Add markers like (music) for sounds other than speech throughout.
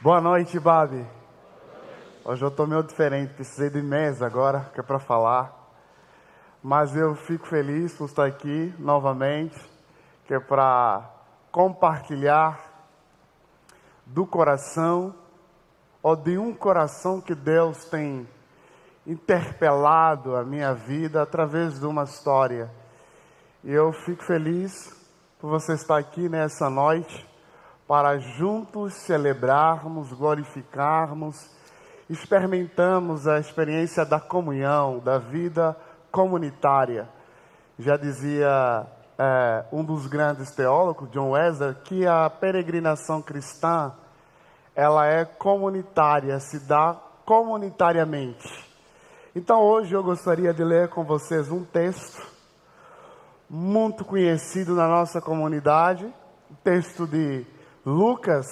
Boa noite, Babi. Hoje eu estou meio diferente, precisei de mesa agora, que é para falar. Mas eu fico feliz por estar aqui novamente, que é para compartilhar do coração, ou de um coração que Deus tem interpelado a minha vida através de uma história. E eu fico feliz por você estar aqui nessa noite para juntos celebrarmos, glorificarmos, experimentamos a experiência da comunhão, da vida comunitária. Já dizia é, um dos grandes teólogos, John Wesley, que a peregrinação cristã ela é comunitária, se dá comunitariamente. Então hoje eu gostaria de ler com vocês um texto muito conhecido na nossa comunidade, o texto de Lucas,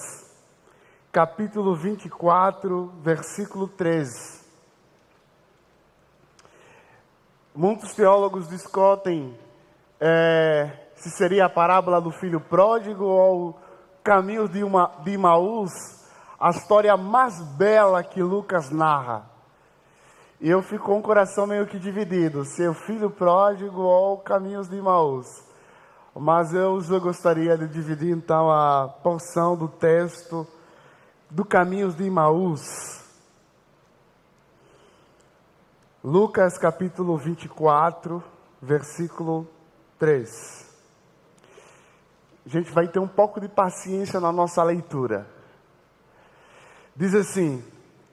capítulo 24, versículo 13. Muitos teólogos discutem é, se seria a parábola do filho pródigo ou caminhos de, uma, de Imaús, a história mais bela que Lucas narra. E eu fico com o coração meio que dividido, se é o filho pródigo ou caminhos de Imaús. Mas eu gostaria de dividir então a porção do texto do Caminhos de Imaús. Lucas capítulo 24, versículo 3. A gente vai ter um pouco de paciência na nossa leitura. Diz assim: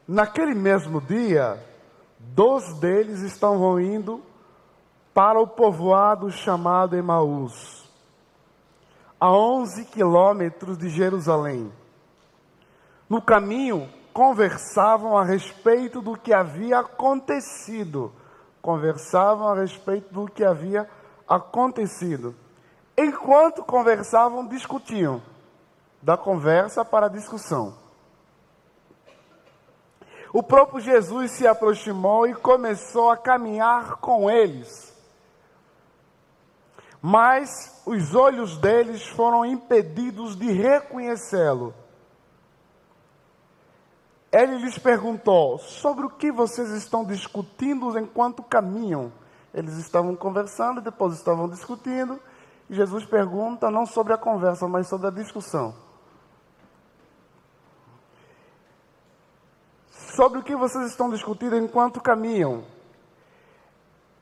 Naquele mesmo dia, dois deles estavam indo para o povoado chamado Emaús a 11 quilômetros de Jerusalém. No caminho, conversavam a respeito do que havia acontecido. Conversavam a respeito do que havia acontecido. Enquanto conversavam, discutiam. Da conversa para a discussão. O próprio Jesus se aproximou e começou a caminhar com eles mas os olhos deles foram impedidos de reconhecê-lo. Ele lhes perguntou: Sobre o que vocês estão discutindo enquanto caminham? Eles estavam conversando, depois estavam discutindo, e Jesus pergunta não sobre a conversa, mas sobre a discussão. Sobre o que vocês estão discutindo enquanto caminham?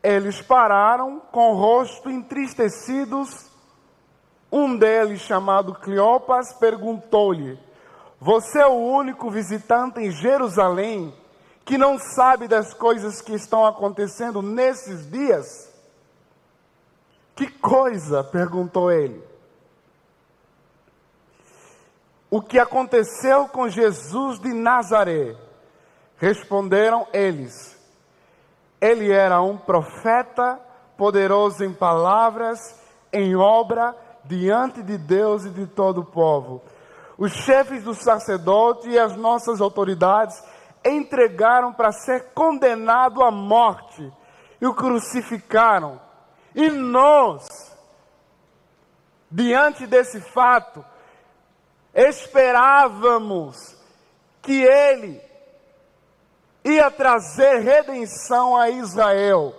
Eles pararam com o rosto entristecidos. Um deles, chamado Cleopas, perguntou-lhe: Você é o único visitante em Jerusalém que não sabe das coisas que estão acontecendo nesses dias? Que coisa? perguntou ele. O que aconteceu com Jesus de Nazaré? Responderam eles ele era um profeta, poderoso em palavras, em obra, diante de Deus e de todo o povo. Os chefes dos sacerdotes e as nossas autoridades entregaram para ser condenado à morte e o crucificaram. E nós, diante desse fato, esperávamos que ele ia trazer redenção a Israel.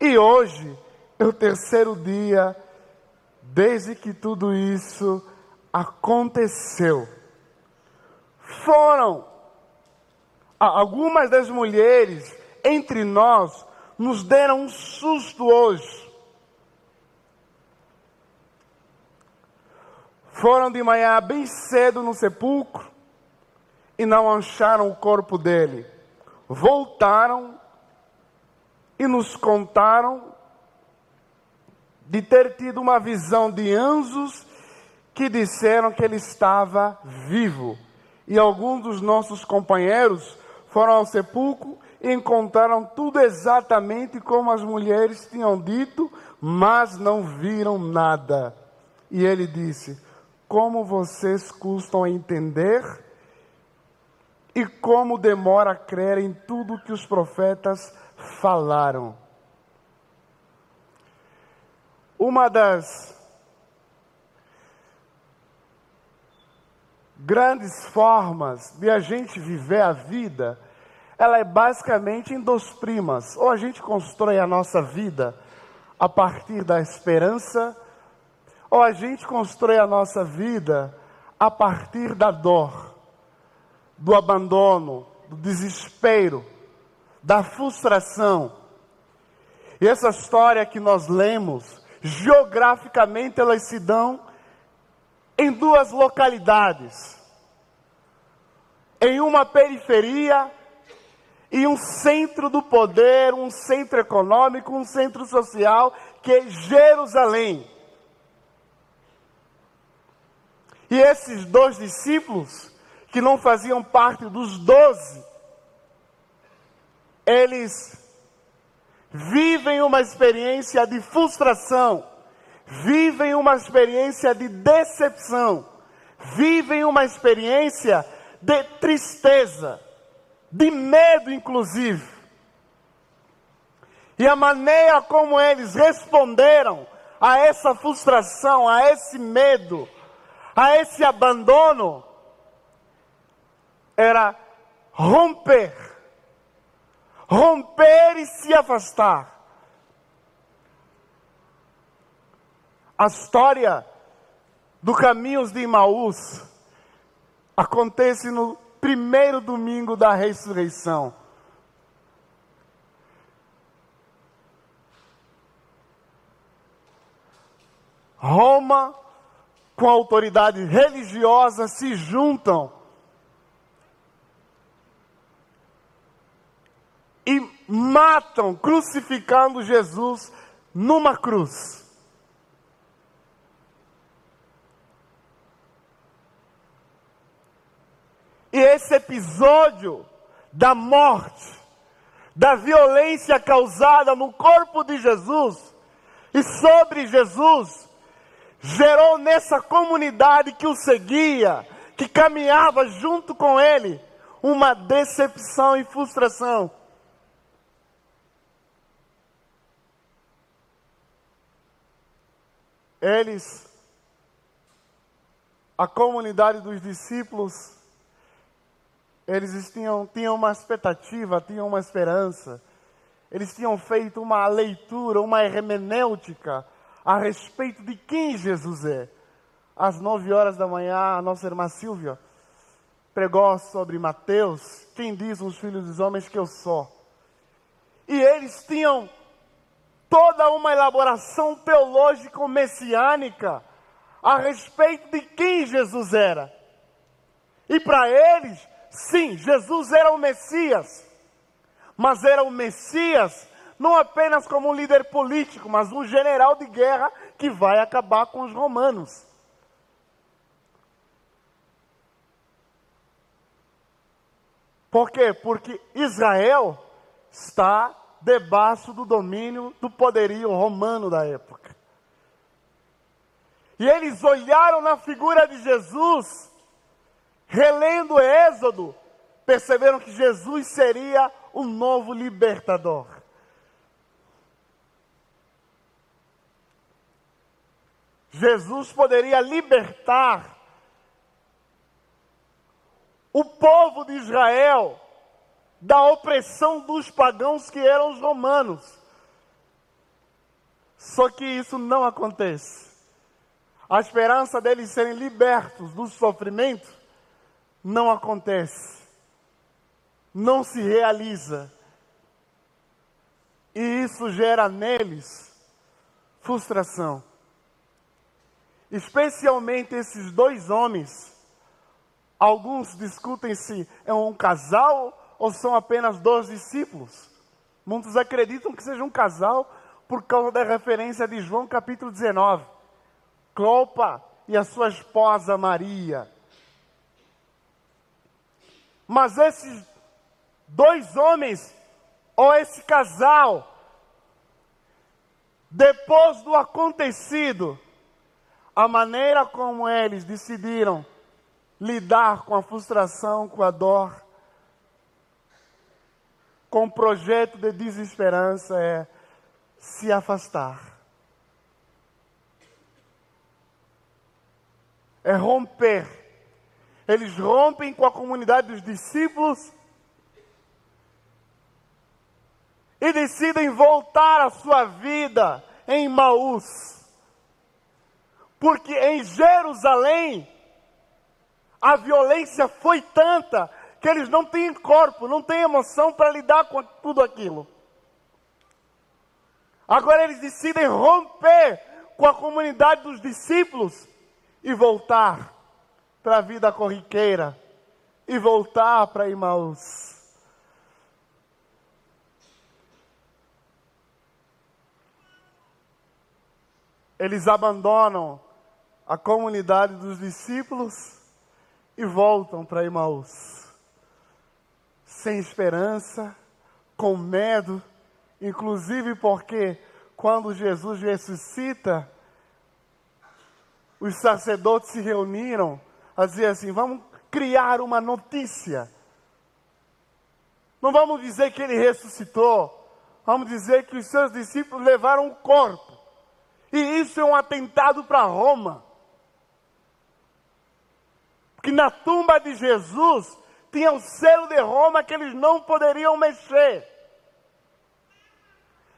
E hoje é o terceiro dia desde que tudo isso aconteceu. Foram algumas das mulheres entre nós nos deram um susto hoje. Foram de manhã bem cedo no sepulcro e não acharam o corpo dele voltaram e nos contaram de ter tido uma visão de anjos que disseram que ele estava vivo. E alguns dos nossos companheiros foram ao sepulcro e encontraram tudo exatamente como as mulheres tinham dito, mas não viram nada. E ele disse: Como vocês custam a entender e como demora a crer em tudo que os profetas falaram. Uma das grandes formas de a gente viver a vida, ela é basicamente em duas primas. Ou a gente constrói a nossa vida a partir da esperança, ou a gente constrói a nossa vida a partir da dor, do abandono, do desespero, da frustração. E essa história que nós lemos, geograficamente elas se dão em duas localidades. Em uma periferia e um centro do poder, um centro econômico, um centro social, que é Jerusalém. E esses dois discípulos, que não faziam parte dos doze, eles vivem uma experiência de frustração, vivem uma experiência de decepção, vivem uma experiência de tristeza, de medo, inclusive. E a maneira como eles responderam a essa frustração, a esse medo, a esse abandono, era romper. Romper e se afastar. A história do Caminhos de Imaús acontece no primeiro domingo da ressurreição. Roma, com a autoridade religiosa, se juntam e matam, crucificando Jesus numa cruz. E esse episódio da morte, da violência causada no corpo de Jesus e sobre Jesus, gerou nessa comunidade que o seguia, que caminhava junto com ele, uma decepção e frustração. Eles, a comunidade dos discípulos, eles tinham, tinham uma expectativa, tinham uma esperança. Eles tinham feito uma leitura, uma hermenêutica a respeito de quem Jesus é. Às nove horas da manhã, a nossa irmã Silvia pregou sobre Mateus, quem diz os filhos dos homens que eu sou. E eles tinham toda uma elaboração teológica messiânica a respeito de quem Jesus era. E para eles, Sim, Jesus era o Messias, mas era o Messias não apenas como um líder político, mas um general de guerra que vai acabar com os romanos. Por quê? Porque Israel está debaixo do domínio do poderio romano da época. E eles olharam na figura de Jesus relendo o Êxodo, perceberam que Jesus seria o novo libertador. Jesus poderia libertar o povo de Israel da opressão dos pagãos que eram os romanos. Só que isso não acontece. A esperança deles serem libertos do sofrimento não acontece, não se realiza. E isso gera neles frustração. Especialmente esses dois homens. Alguns discutem se é um casal ou são apenas dois discípulos. Muitos acreditam que seja um casal por causa da referência de João capítulo 19. Clopa e a sua esposa Maria. Mas esses dois homens, ou esse casal, depois do acontecido, a maneira como eles decidiram lidar com a frustração, com a dor, com o projeto de desesperança é se afastar. É romper eles rompem com a comunidade dos discípulos e decidem voltar a sua vida em Maús. Porque em Jerusalém a violência foi tanta que eles não têm corpo, não têm emoção para lidar com tudo aquilo. Agora eles decidem romper com a comunidade dos discípulos e voltar para a vida corriqueira e voltar para Imaús. Eles abandonam a comunidade dos discípulos e voltam para Imaús. Sem esperança, com medo, inclusive porque quando Jesus ressuscita, os sacerdotes se reuniram a dizer assim: vamos criar uma notícia. Não vamos dizer que ele ressuscitou, vamos dizer que os seus discípulos levaram o corpo. E isso é um atentado para Roma. Porque na tumba de Jesus tinha o selo de Roma que eles não poderiam mexer.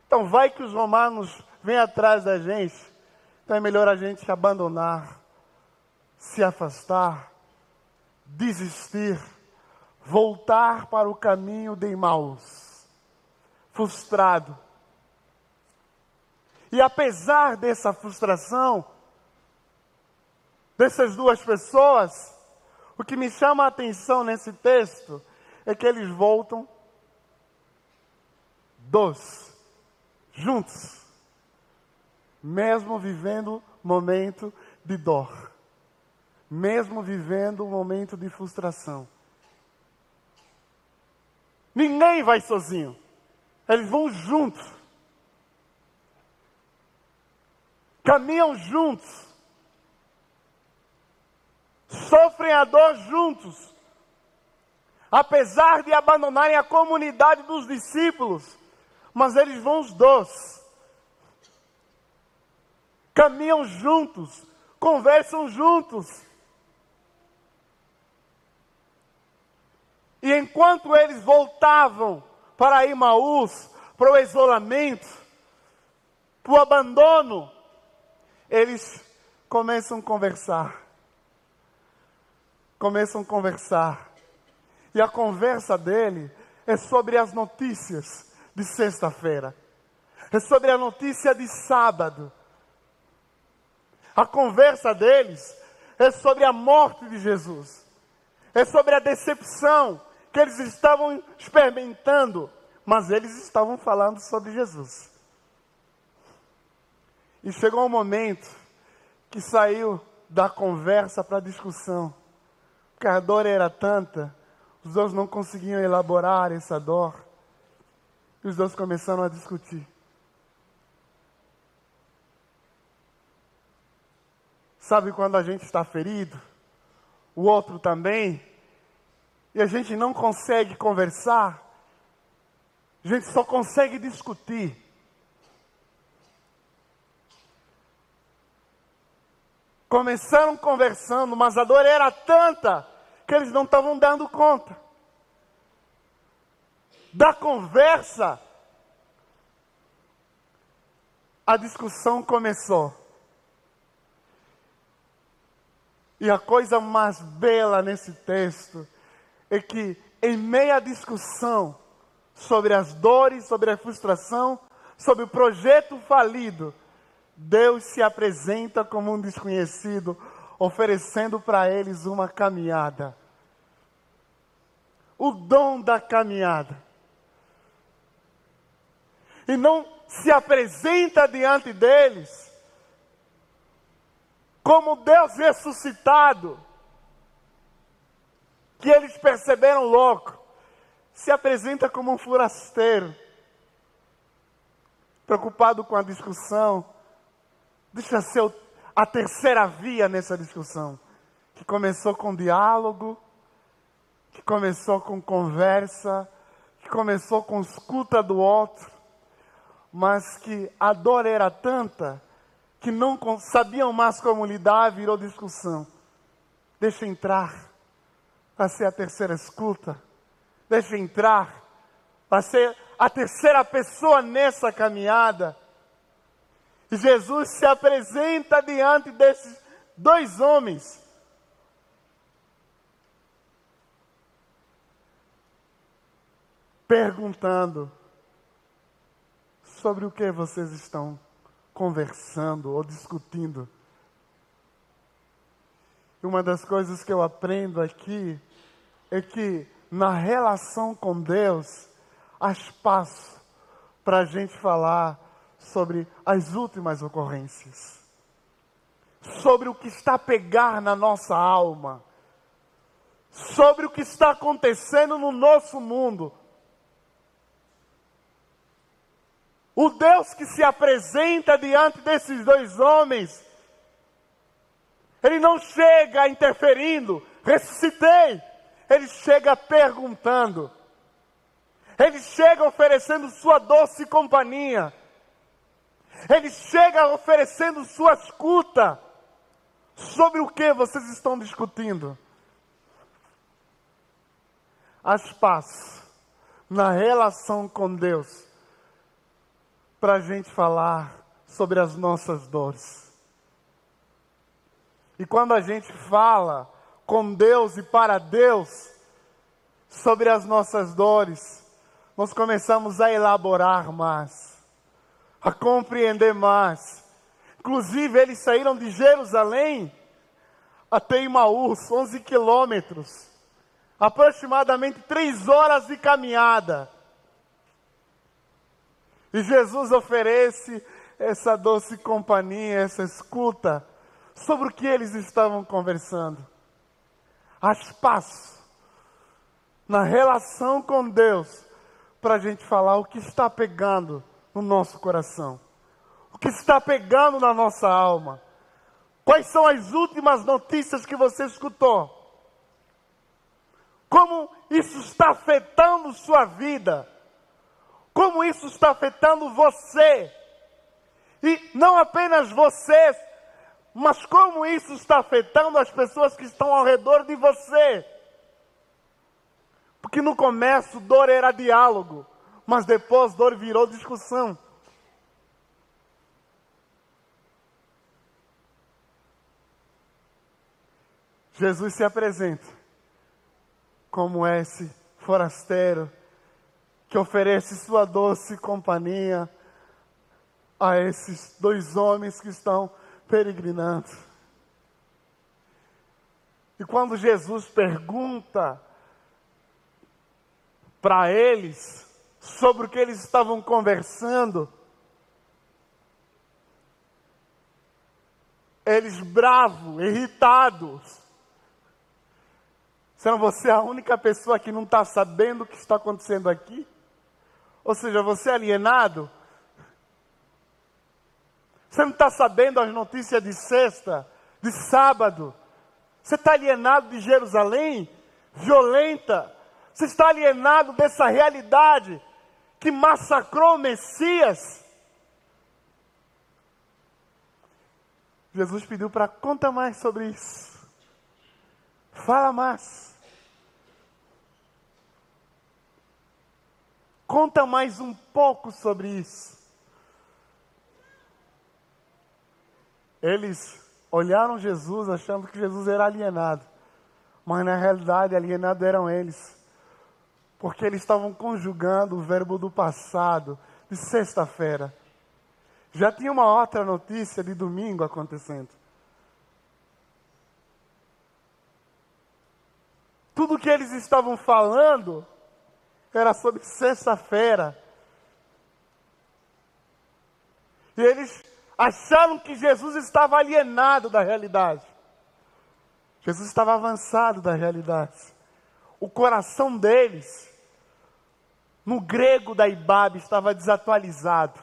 Então vai que os romanos vêm atrás da gente. Então é melhor a gente abandonar, se afastar, desistir, voltar para o caminho de Emmaus, frustrado. E apesar dessa frustração, dessas duas pessoas, o que me chama a atenção nesse texto é que eles voltam dos juntos, mesmo vivendo momento de dor, mesmo vivendo um momento de frustração. Ninguém vai sozinho, eles vão juntos, caminham juntos, sofrem a dor juntos, apesar de abandonarem a comunidade dos discípulos mas eles vão os dois. Caminham juntos, conversam juntos. E enquanto eles voltavam para Imaús, para o isolamento, para o abandono, eles começam a conversar. Começam a conversar. E a conversa dele é sobre as notícias de sexta-feira. É sobre a notícia de sábado. A conversa deles é sobre a morte de Jesus. É sobre a decepção que eles estavam experimentando, mas eles estavam falando sobre Jesus. E chegou um momento que saiu da conversa para a discussão. Porque a dor era tanta, os dois não conseguiam elaborar essa dor. E os dois começaram a discutir. Sabe quando a gente está ferido? O outro também? E a gente não consegue conversar? A gente só consegue discutir. Começaram conversando, mas a dor era tanta que eles não estavam dando conta da conversa, a discussão começou. E a coisa mais bela nesse texto é que, em meio à discussão sobre as dores, sobre a frustração, sobre o projeto falido, Deus se apresenta como um desconhecido, oferecendo para eles uma caminhada. O dom da caminhada. E não se apresenta diante deles como Deus ressuscitado, que eles perceberam logo, se apresenta como um forasteiro, preocupado com a discussão, deixa ser a terceira via nessa discussão, que começou com diálogo, que começou com conversa, que começou com escuta do outro, mas que a dor era tanta que não sabiam mais como lidar, virou discussão. Deixa entrar, para ser a terceira escuta. Deixa entrar para ser a terceira pessoa nessa caminhada. E Jesus se apresenta diante desses dois homens. Perguntando sobre o que vocês estão conversando ou discutindo. E uma das coisas que eu aprendo aqui é que na relação com Deus há espaço para a gente falar sobre as últimas ocorrências, sobre o que está a pegar na nossa alma, sobre o que está acontecendo no nosso mundo. O Deus que se apresenta diante desses dois homens, ele não chega interferindo, ressuscitei. Ele chega perguntando. Ele chega oferecendo sua doce companhia. Ele chega oferecendo sua escuta. Sobre o que vocês estão discutindo? Há espaço na relação com Deus para a gente falar sobre as nossas dores. E quando a gente fala com Deus e para Deus sobre as nossas dores, nós começamos a elaborar mais, a compreender mais. Inclusive, eles saíram de Jerusalém até Imaús, 11 quilômetros, aproximadamente três horas de caminhada. E Jesus oferece essa doce companhia, essa escuta, sobre o que eles estavam conversando. Há espaço na relação com Deus para a gente falar o que está pegando no nosso coração, o que está pegando na nossa alma. Quais são as últimas notícias que você escutou? Como isso está afetando sua vida? Como isso está afetando você. E não apenas você, mas como isso está afetando as pessoas que estão ao redor de você. Porque no começo dor era diálogo, mas depois dor virou discussão. Jesus se apresenta como esse forasteiro que oferece sua doce companhia a esses dois homens que estão peregrinando. E quando Jesus pergunta para eles sobre o que eles estavam conversando, eles bravos, irritados, Será você a única pessoa que não está sabendo o que está acontecendo aqui? Ou seja, você é alienado? Você não está sabendo as notícias de sexta, de sábado? Você está alienado de Jerusalém? Violenta? Você está alienado dessa realidade que massacrou o Messias? Jesus pediu para conta mais sobre isso. Fala mais. Conta mais um pouco sobre isso. Eles olharam Jesus achando que Jesus era alienado, mas na realidade alienado eram eles, porque eles estavam conjugando o verbo do passado, de sexta-feira. Já tinha uma outra notícia de domingo acontecendo. Tudo que eles estavam falando era sobre sexta-feira. E eles acharam que Jesus estava alienado da realidade. Jesus estava avançado da realidade. O coração deles, no grego da Ibabe, estava desatualizado.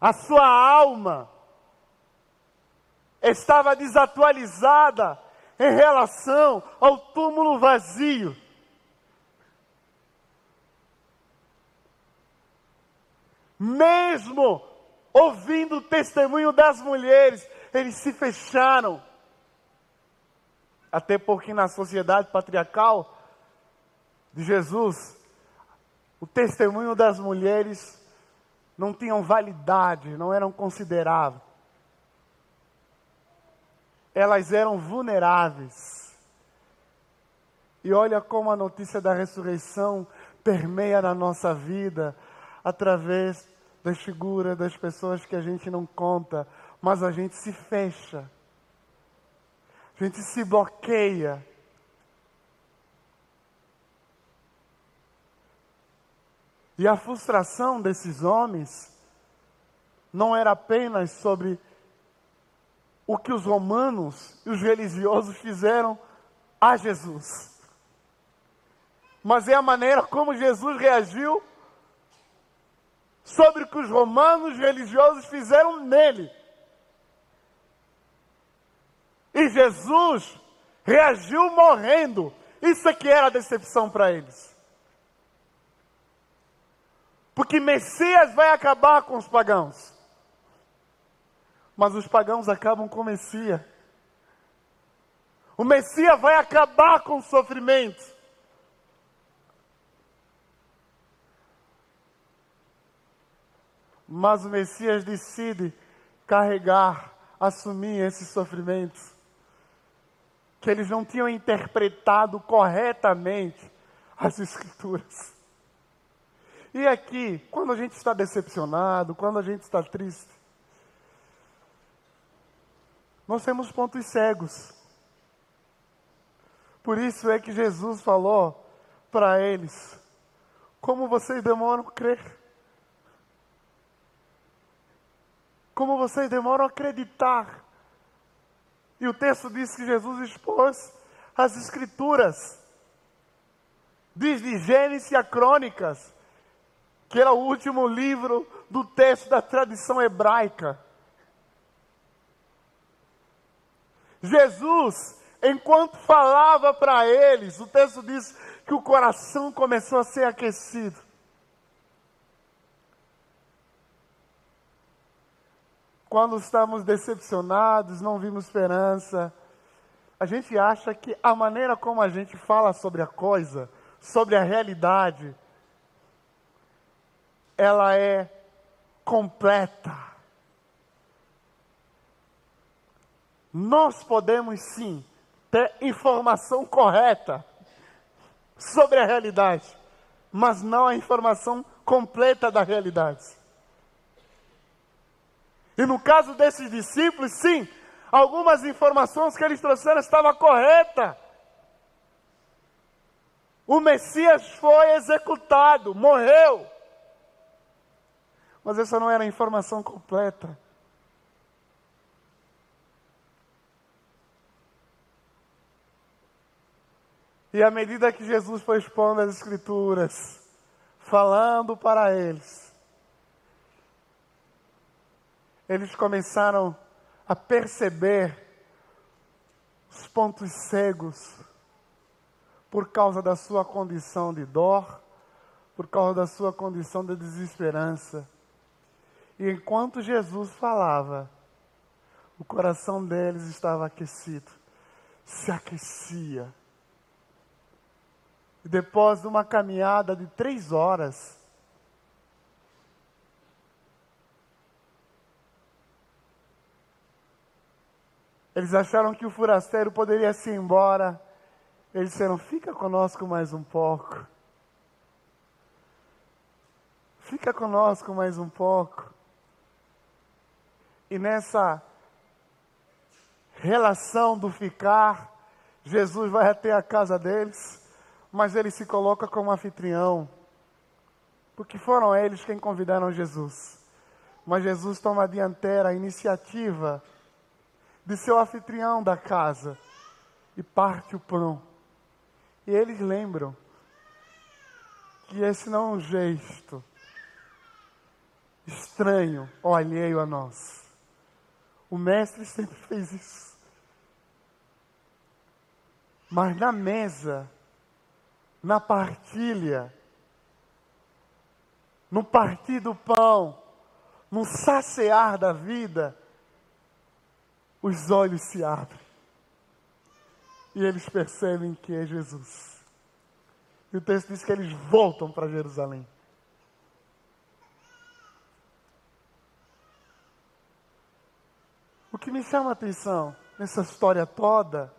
A sua alma estava desatualizada em relação ao túmulo vazio. Mesmo ouvindo o testemunho das mulheres, eles se fecharam. Até porque na sociedade patriarcal de Jesus, o testemunho das mulheres não tinham validade, não eram consideráveis. Elas eram vulneráveis. E olha como a notícia da ressurreição permeia na nossa vida através das figuras das pessoas que a gente não conta, mas a gente se fecha. A gente se bloqueia. E a frustração desses homens não era apenas sobre o que os romanos e os religiosos fizeram a Jesus, mas é a maneira como Jesus reagiu sobre o que os romanos religiosos fizeram nele. E Jesus reagiu morrendo. Isso é que era a decepção para eles. Porque Messias vai acabar com os pagãos. Mas os pagãos acabam com o Messias. O Messias vai acabar com o sofrimento. Mas o Messias decide carregar, assumir esses sofrimentos que eles não tinham interpretado corretamente as Escrituras. E aqui, quando a gente está decepcionado, quando a gente está triste, nós temos pontos cegos. Por isso é que Jesus falou para eles: como vocês demoram a crer? como vocês demoram a acreditar. E o texto diz que Jesus expôs as Escrituras, desde Gênesis a Crônicas, que era o último livro do texto da tradição hebraica. Jesus, enquanto falava para eles, o texto diz que o coração começou a ser aquecido. Quando estamos decepcionados, não vimos esperança, a gente acha que a maneira como a gente fala sobre a coisa, sobre a realidade, ela é completa. Nós podemos sim ter informação correta sobre a realidade, mas não a informação completa da realidade. E no caso desses discípulos, sim, algumas informações que eles trouxeram estavam corretas. O Messias foi executado, morreu. Mas essa não era a informação completa. E à medida que Jesus foi expondo as Escrituras, falando para eles, eles começaram a perceber os pontos cegos por causa da sua condição de dor, por causa da sua condição de desesperança. E enquanto Jesus falava, o coração deles estava aquecido, se aquecia. E depois de uma caminhada de três horas, Eles acharam que o forasteiro poderia se ir embora. Eles disseram: Fica conosco mais um pouco. Fica conosco mais um pouco. E nessa relação do ficar, Jesus vai até a casa deles, mas ele se coloca como anfitrião, porque foram eles quem convidaram Jesus. Mas Jesus toma a dianteira, a iniciativa de seu anfitrião da casa e parte o pão. E eles lembram que esse não é um gesto estranho ou alheio a nós. O mestre sempre (laughs) fez isso. Mas na mesa, na partilha, no partir do pão, no saciar da vida, os olhos se abrem. e eles percebem que é Jesus. E o texto diz que eles voltam para Jerusalém. O que me chama a atenção nessa história toda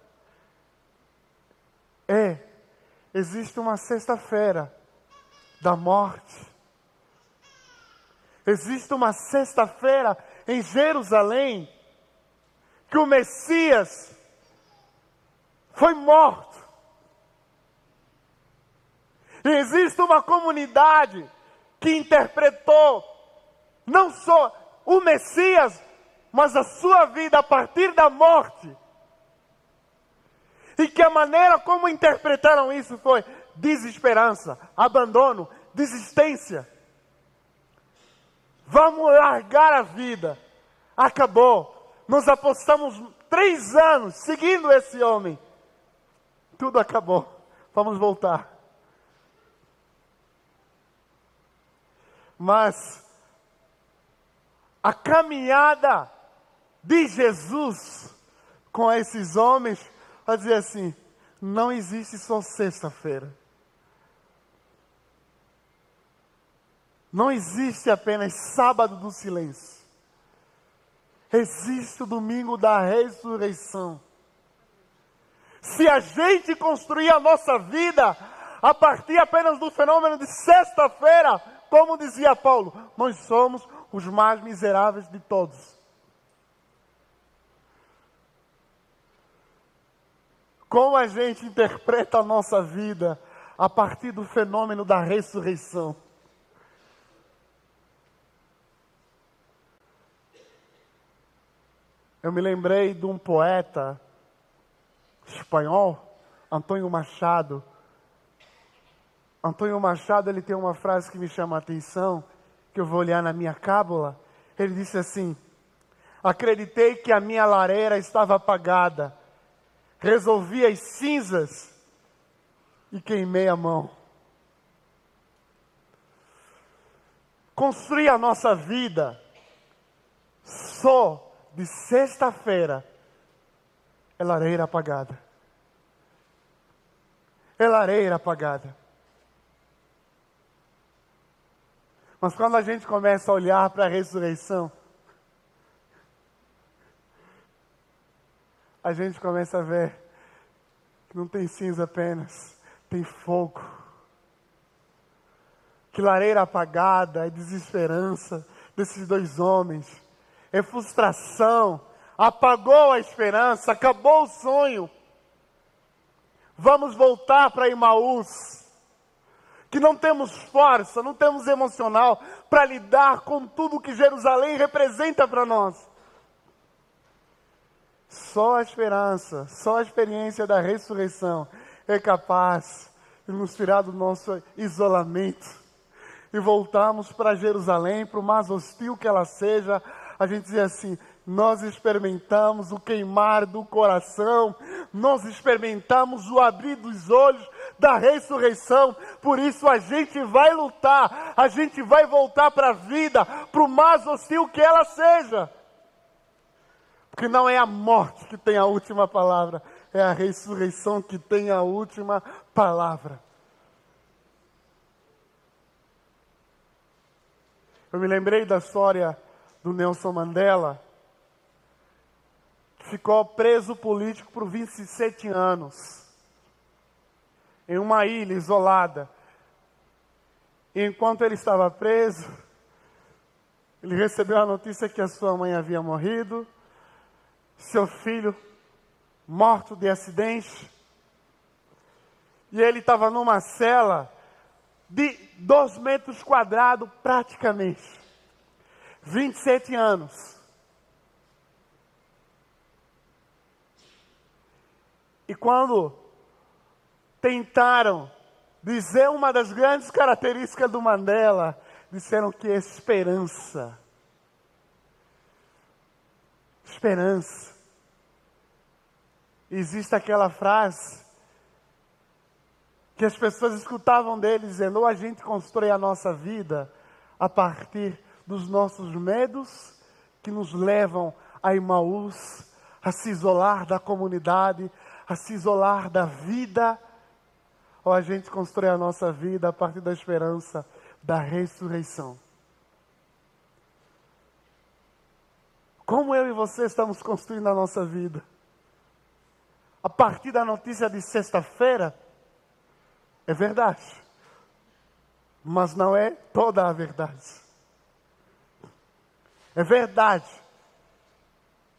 é: existe uma sexta-feira da morte. Existe uma sexta-feira em Jerusalém que o Messias foi morto. E existe uma comunidade que interpretou não só o Messias, mas a sua vida a partir da morte. E que a maneira como interpretaram isso foi desesperança, abandono, desistência. Vamos largar a vida. Acabou. Nós apostamos três anos seguindo esse homem. Tudo acabou. Vamos voltar. Mas a caminhada de Jesus com esses homens a dizer assim: não existe só sexta-feira. Não existe apenas sábado do silêncio. Existe o domingo da ressurreição. Se a gente construir a nossa vida a partir apenas do fenômeno de sexta-feira, como dizia Paulo, nós somos os mais miseráveis de todos. Como a gente interpreta a nossa vida a partir do fenômeno da ressurreição? Eu me lembrei de um poeta espanhol, Antônio Machado. Antônio Machado, ele tem uma frase que me chama a atenção, que eu vou olhar na minha cábula. Ele disse assim: Acreditei que a minha lareira estava apagada. Resolvi as cinzas e queimei a mão. Construir a nossa vida só de sexta-feira é lareira apagada. É lareira apagada. Mas quando a gente começa a olhar para a ressurreição, a gente começa a ver que não tem cinza apenas, tem fogo. Que lareira apagada é desesperança desses dois homens é frustração, apagou a esperança, acabou o sonho. Vamos voltar para Imaús, que não temos força, não temos emocional para lidar com tudo que Jerusalém representa para nós. Só a esperança, só a experiência da ressurreição é capaz de nos tirar do nosso isolamento e voltarmos para Jerusalém, por mais hostil que ela seja, a gente diz assim: nós experimentamos o queimar do coração, nós experimentamos o abrir dos olhos da ressurreição, por isso a gente vai lutar, a gente vai voltar para a vida, o mais hostil que ela seja. Porque não é a morte que tem a última palavra, é a ressurreição que tem a última palavra. Eu me lembrei da história do Nelson Mandela, que ficou preso político por 27 anos, em uma ilha isolada. E enquanto ele estava preso, ele recebeu a notícia que a sua mãe havia morrido, seu filho morto de acidente, e ele estava numa cela de dois metros quadrados praticamente. 27 anos. E quando tentaram dizer uma das grandes características do Mandela, disseram que é esperança. Esperança. Existe aquela frase que as pessoas escutavam dele dizendo: ou a gente constrói a nossa vida a partir dos nossos medos que nos levam a Imaús, a se isolar da comunidade, a se isolar da vida, ou a gente constrói a nossa vida a partir da esperança da ressurreição. Como eu e você estamos construindo a nossa vida? A partir da notícia de sexta-feira, é verdade, mas não é toda a verdade. É verdade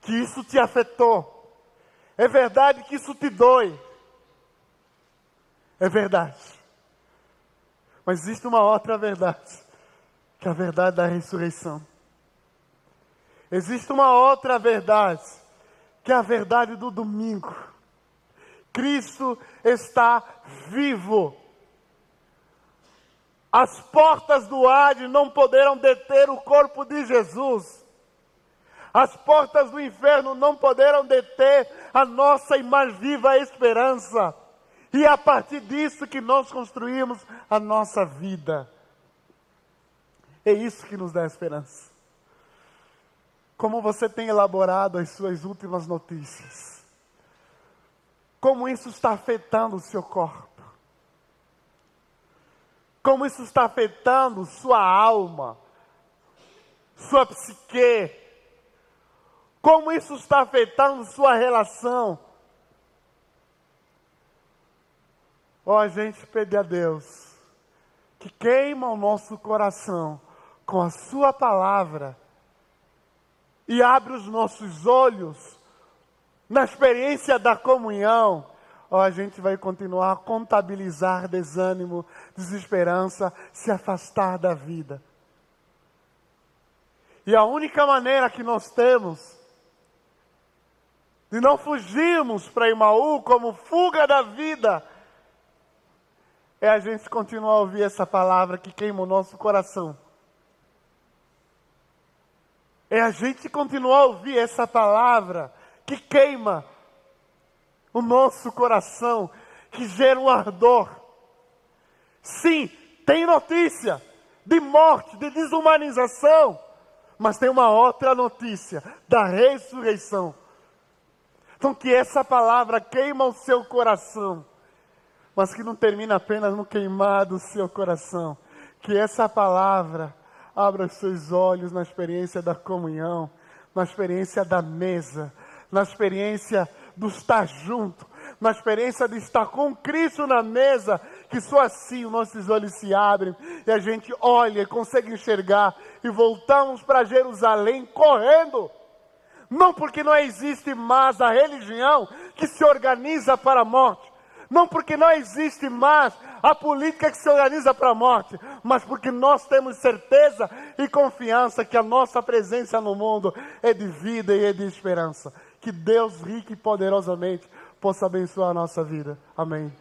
que isso te afetou. É verdade que isso te dói. É verdade. Mas existe uma outra verdade, que é a verdade da ressurreição. Existe uma outra verdade, que é a verdade do domingo. Cristo está vivo. As portas do Hades não poderão deter o corpo de Jesus. As portas do inferno não poderão deter a nossa e mais viva esperança. E é a partir disso que nós construímos a nossa vida. É isso que nos dá esperança. Como você tem elaborado as suas últimas notícias? Como isso está afetando o seu corpo? Como isso está afetando sua alma, sua psique? Como isso está afetando sua relação? Ó, a gente pede a Deus que queima o nosso coração com a Sua palavra e abre os nossos olhos na experiência da comunhão, ou a gente vai continuar a contabilizar desânimo, desesperança, se afastar da vida. E a única maneira que nós temos de não fugirmos para Imaú como fuga da vida é a gente continuar a ouvir essa palavra que queima o nosso coração é a gente continuar a ouvir essa palavra que queima o nosso coração, que gera um ardor. Sim, tem notícia de morte, de desumanização, mas tem uma outra notícia da ressurreição. Então, que essa palavra queima o seu coração, mas que não termina apenas no queimar do seu coração. Que essa palavra Abra os seus olhos na experiência da comunhão, na experiência da mesa, na experiência do estar junto, na experiência de estar com Cristo na mesa, que só assim os nossos olhos se abrem e a gente olha, consegue enxergar e voltamos para Jerusalém correndo. Não porque não existe mais a religião que se organiza para a morte, não porque não existe mais a política que se organiza para a morte, mas porque nós temos certeza e confiança que a nossa presença no mundo é de vida e é de esperança. Que Deus rico e poderosamente possa abençoar a nossa vida. Amém.